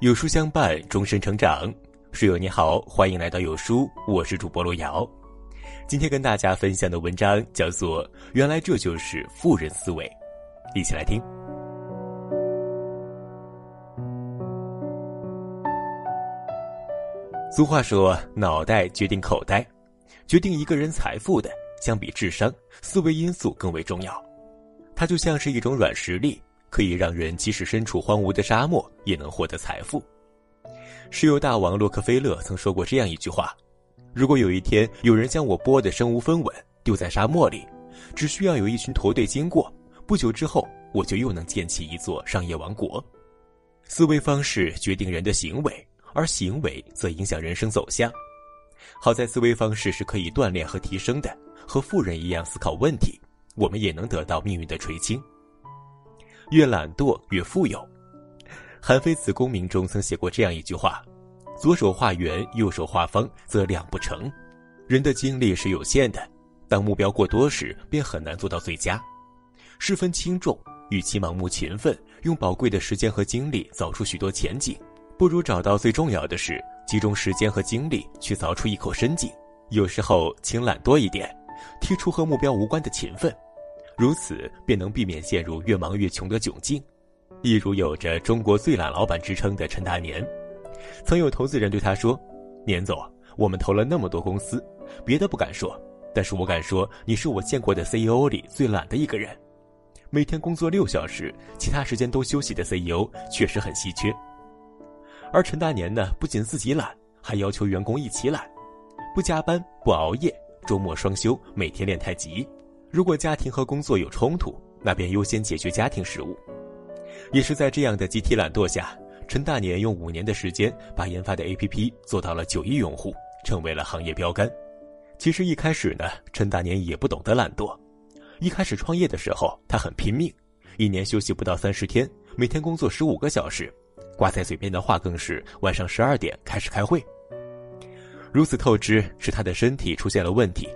有书相伴，终身成长。书友你好，欢迎来到有书，我是主播路遥。今天跟大家分享的文章叫做《原来这就是富人思维》，一起来听。俗话说：“脑袋决定口袋，决定一个人财富的，相比智商，思维因素更为重要。它就像是一种软实力。”可以让人即使身处荒芜的沙漠，也能获得财富。石油大王洛克菲勒曾说过这样一句话：“如果有一天有人将我剥得身无分文，丢在沙漠里，只需要有一群驼队经过，不久之后，我就又能建起一座商业王国。”思维方式决定人的行为，而行为则影响人生走向。好在思维方式是可以锻炼和提升的，和富人一样思考问题，我们也能得到命运的垂青。越懒惰越富有，韩非子公名中曾写过这样一句话：“左手画圆，右手画方，则两不成。”人的精力是有限的，当目标过多时，便很难做到最佳。事分轻重，与其盲目勤奋，用宝贵的时间和精力凿出许多前景，不如找到最重要的事，集中时间和精力去凿出一口深井。有时候，请懒惰一点，剔除和目标无关的勤奋。如此便能避免陷入越忙越穷的窘境。一如有着“中国最懒老板”之称的陈大年，曾有投资人对他说：“年总，我们投了那么多公司，别的不敢说，但是我敢说，你是我见过的 CEO 里最懒的一个人。每天工作六小时，其他时间都休息的 CEO 确实很稀缺。而陈大年呢，不仅自己懒，还要求员工一起懒，不加班，不熬夜，周末双休，每天练太极。”如果家庭和工作有冲突，那便优先解决家庭事务。也是在这样的集体懒惰下，陈大年用五年的时间把研发的 APP 做到了九亿用户，成为了行业标杆。其实一开始呢，陈大年也不懂得懒惰。一开始创业的时候，他很拼命，一年休息不到三十天，每天工作十五个小时，挂在嘴边的话更是晚上十二点开始开会。如此透支，使他的身体出现了问题，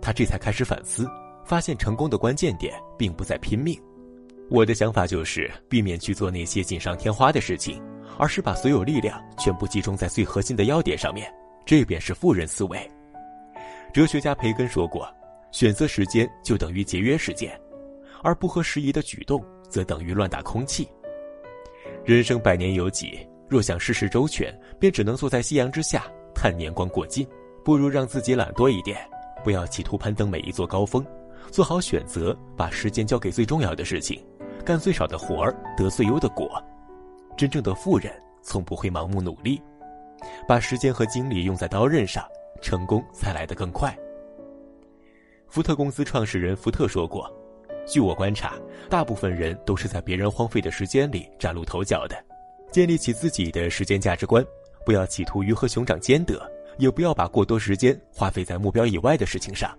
他这才开始反思。发现成功的关键点并不在拼命，我的想法就是避免去做那些锦上添花的事情，而是把所有力量全部集中在最核心的要点上面，这便是富人思维。哲学家培根说过：“选择时间就等于节约时间，而不合时宜的举动则等于乱打空气。”人生百年有几，若想事事周全，便只能坐在夕阳之下叹年光过尽，不如让自己懒惰一点，不要企图攀登每一座高峰。做好选择，把时间交给最重要的事情，干最少的活儿，得最优的果。真正的富人从不会盲目努力，把时间和精力用在刀刃上，成功才来得更快。福特公司创始人福特说过：“据我观察，大部分人都是在别人荒废的时间里崭露头角的。建立起自己的时间价值观，不要企图鱼和熊掌兼得，也不要把过多时间花费在目标以外的事情上。”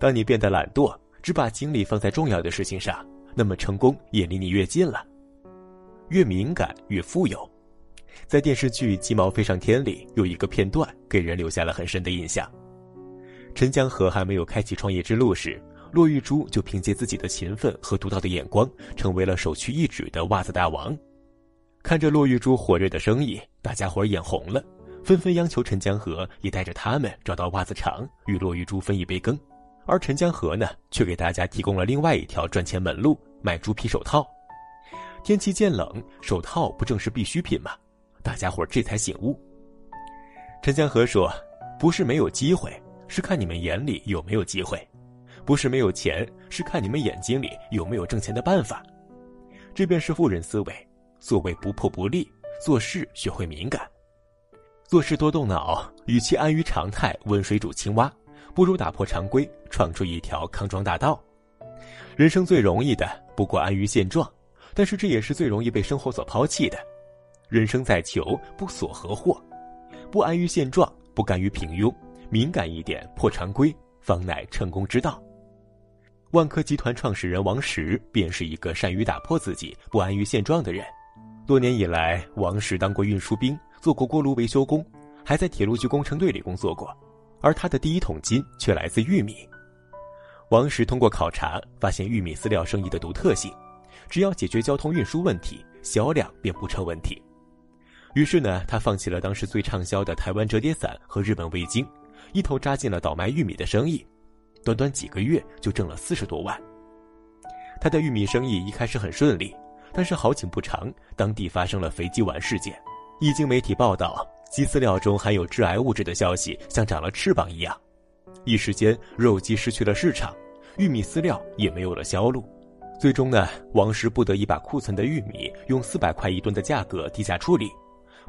当你变得懒惰，只把精力放在重要的事情上，那么成功也离你越近了。越敏感越富有，在电视剧《鸡毛飞上天》里有一个片段给人留下了很深的印象。陈江河还没有开启创业之路时，骆玉珠就凭借自己的勤奋和独到的眼光，成为了首屈一指的袜子大王。看着骆玉珠火热的生意，大家伙眼红了，纷纷央求陈江河也带着他们找到袜子厂，与骆玉珠分一杯羹。而陈江河呢，却给大家提供了另外一条赚钱门路：卖猪皮手套。天气渐冷，手套不正是必需品吗？大家伙这才醒悟。陈江河说：“不是没有机会，是看你们眼里有没有机会；不是没有钱，是看你们眼睛里有没有挣钱的办法。”这便是富人思维。所谓不破不立，做事学会敏感，做事多动脑，与其安于常态，温水煮青蛙。不如打破常规，闯出一条康庄大道。人生最容易的不过安于现状，但是这也是最容易被生活所抛弃的。人生在求，不索何获？不安于现状，不甘于平庸，敏感一点，破常规，方乃成功之道。万科集团创始人王石便是一个善于打破自己、不安于现状的人。多年以来，王石当过运输兵，做过锅炉维修工，还在铁路局工程队里工作过。而他的第一桶金却来自玉米。王石通过考察发现玉米饲料生意的独特性，只要解决交通运输问题，销量便不成问题。于是呢，他放弃了当时最畅销的台湾折叠伞和日本味精，一头扎进了倒卖玉米的生意，短短几个月就挣了四十多万。他的玉米生意一开始很顺利，但是好景不长，当地发生了肥鸡丸事件。一经媒体报道鸡饲料中含有致癌物质的消息，像长了翅膀一样，一时间肉鸡失去了市场，玉米饲料也没有了销路。最终呢，王石不得已把库存的玉米用四百块一吨的价格低价处理。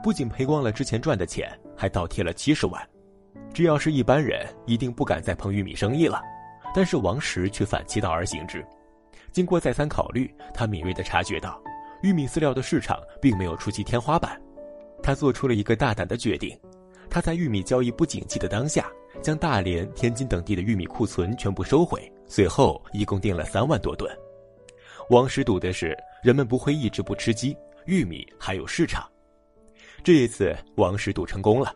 不仅赔光了之前赚的钱，还倒贴了七十万。这要是一般人，一定不敢再碰玉米生意了。但是王石却反其道而行之。经过再三考虑，他敏锐地察觉到，玉米饲料的市场并没有触及天花板。他做出了一个大胆的决定：他在玉米交易不景气的当下，将大连、天津等地的玉米库存全部收回。随后，一共订了三万多吨。王石赌的是人们不会一直不吃鸡，玉米还有市场。这一次，王石赌成功了。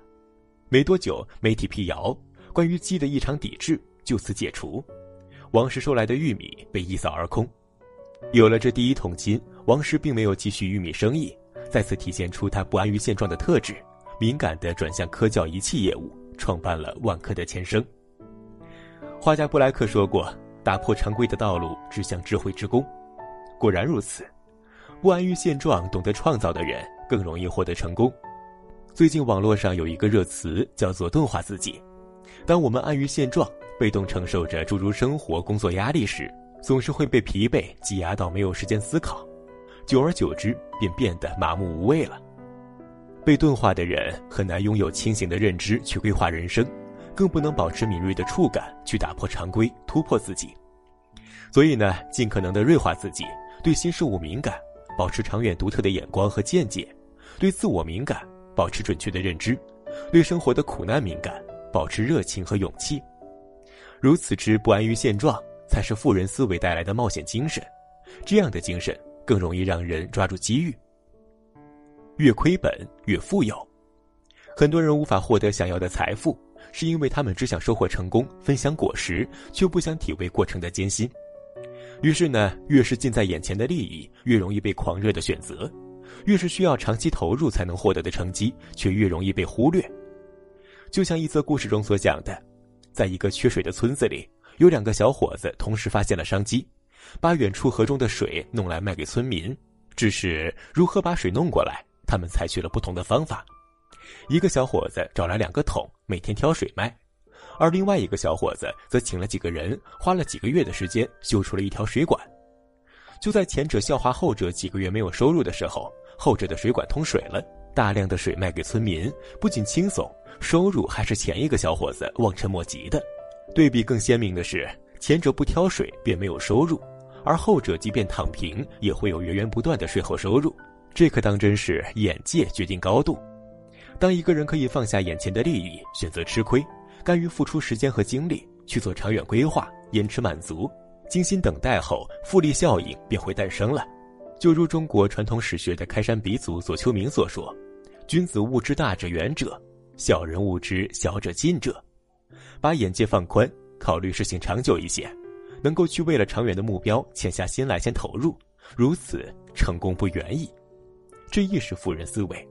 没多久，媒体辟谣，关于鸡的异常抵制就此解除。王石收来的玉米被一扫而空。有了这第一桶金，王石并没有继续玉米生意，再次体现出他不安于现状的特质，敏感地转向科教仪器业务，创办了万科的前生。画家布莱克说过：“打破常规的道路，指向智慧之宫。”果然如此，不安于现状、懂得创造的人。更容易获得成功。最近网络上有一个热词叫做“钝化自己”。当我们安于现状，被动承受着诸如生活、工作压力时，总是会被疲惫挤压到没有时间思考，久而久之便变得麻木无味了。被钝化的人很难拥有清醒的认知去规划人生，更不能保持敏锐的触感去打破常规、突破自己。所以呢，尽可能的锐化自己，对新事物敏感。保持长远独特的眼光和见解，对自我敏感，保持准确的认知，对生活的苦难敏感，保持热情和勇气。如此之不安于现状，才是富人思维带来的冒险精神。这样的精神更容易让人抓住机遇。越亏本越富有，很多人无法获得想要的财富，是因为他们只想收获成功，分享果实，却不想体味过程的艰辛。于是呢，越是近在眼前的利益，越容易被狂热的选择；越是需要长期投入才能获得的成绩，却越容易被忽略。就像一则故事中所讲的，在一个缺水的村子里，有两个小伙子同时发现了商机，把远处河中的水弄来卖给村民。只是如何把水弄过来，他们采取了不同的方法。一个小伙子找来两个桶，每天挑水卖。而另外一个小伙子则请了几个人，花了几个月的时间修出了一条水管。就在前者笑话后者几个月没有收入的时候，后者的水管通水了，大量的水卖给村民，不仅轻松，收入还是前一个小伙子望尘莫及的。对比更鲜明的是，前者不挑水便没有收入，而后者即便躺平也会有源源不断的税后收入。这可当真是眼界决定高度。当一个人可以放下眼前的利益，选择吃亏。甘于付出时间和精力去做长远规划，延迟满足，精心等待后，复利效应便会诞生了。就如中国传统史学的开山鼻祖左丘明所说：“君子务之大者远者，小人务之小者近者。”把眼界放宽，考虑事情长久一些，能够去为了长远的目标潜下心来先投入，如此成功不远矣。这亦是富人思维。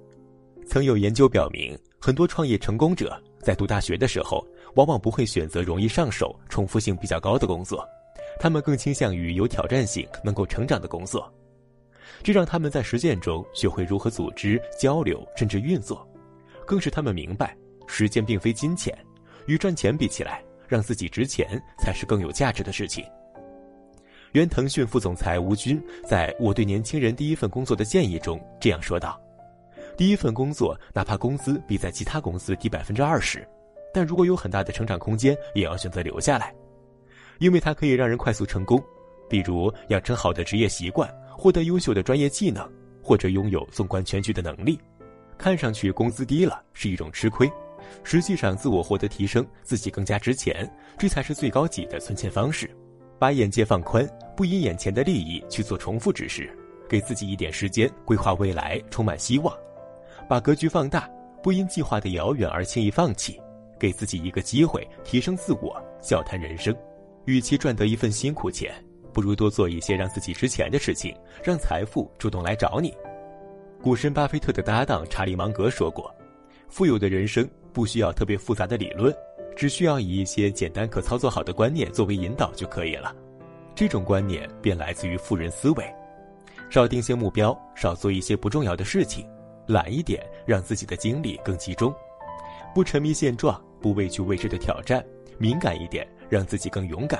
曾有研究表明，很多创业成功者。在读大学的时候，往往不会选择容易上手、重复性比较高的工作，他们更倾向于有挑战性、能够成长的工作。这让他们在实践中学会如何组织、交流，甚至运作，更使他们明白，时间并非金钱，与赚钱比起来，让自己值钱才是更有价值的事情。原腾讯副总裁吴军在我对年轻人第一份工作的建议中这样说道。第一份工作，哪怕工资比在其他公司低百分之二十，但如果有很大的成长空间，也要选择留下来，因为它可以让人快速成功。比如养成好的职业习惯，获得优秀的专业技能，或者拥有纵观全局的能力。看上去工资低了是一种吃亏，实际上自我获得提升，自己更加值钱，这才是最高级的存钱方式。把眼界放宽，不因眼前的利益去做重复之事，给自己一点时间规划未来，充满希望。把格局放大，不因计划的遥远而轻易放弃，给自己一个机会提升自我，笑谈人生。与其赚得一份辛苦钱，不如多做一些让自己值钱的事情，让财富主动来找你。股神巴菲特的搭档查理芒格说过：“富有的人生不需要特别复杂的理论，只需要以一些简单可操作好的观念作为引导就可以了。这种观念便来自于富人思维：少定些目标，少做一些不重要的事情，懒一点，让自己的精力更集中；不沉迷现状，不畏惧未知的挑战，敏感一点，让自己更勇敢；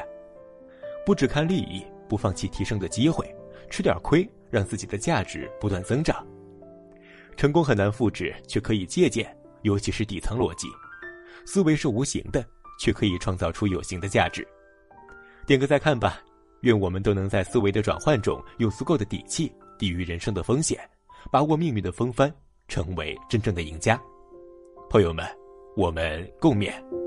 不只看利益，不放弃提升的机会，吃点亏，让自己的价值不断增长。”成功很难复制，却可以借鉴，尤其是底层逻辑。思维是无形的，却可以创造出有形的价值。点个再看吧，愿我们都能在思维的转换中有足够的底气，抵御人生的风险，把握命运的风帆，成为真正的赢家。朋友们，我们共勉。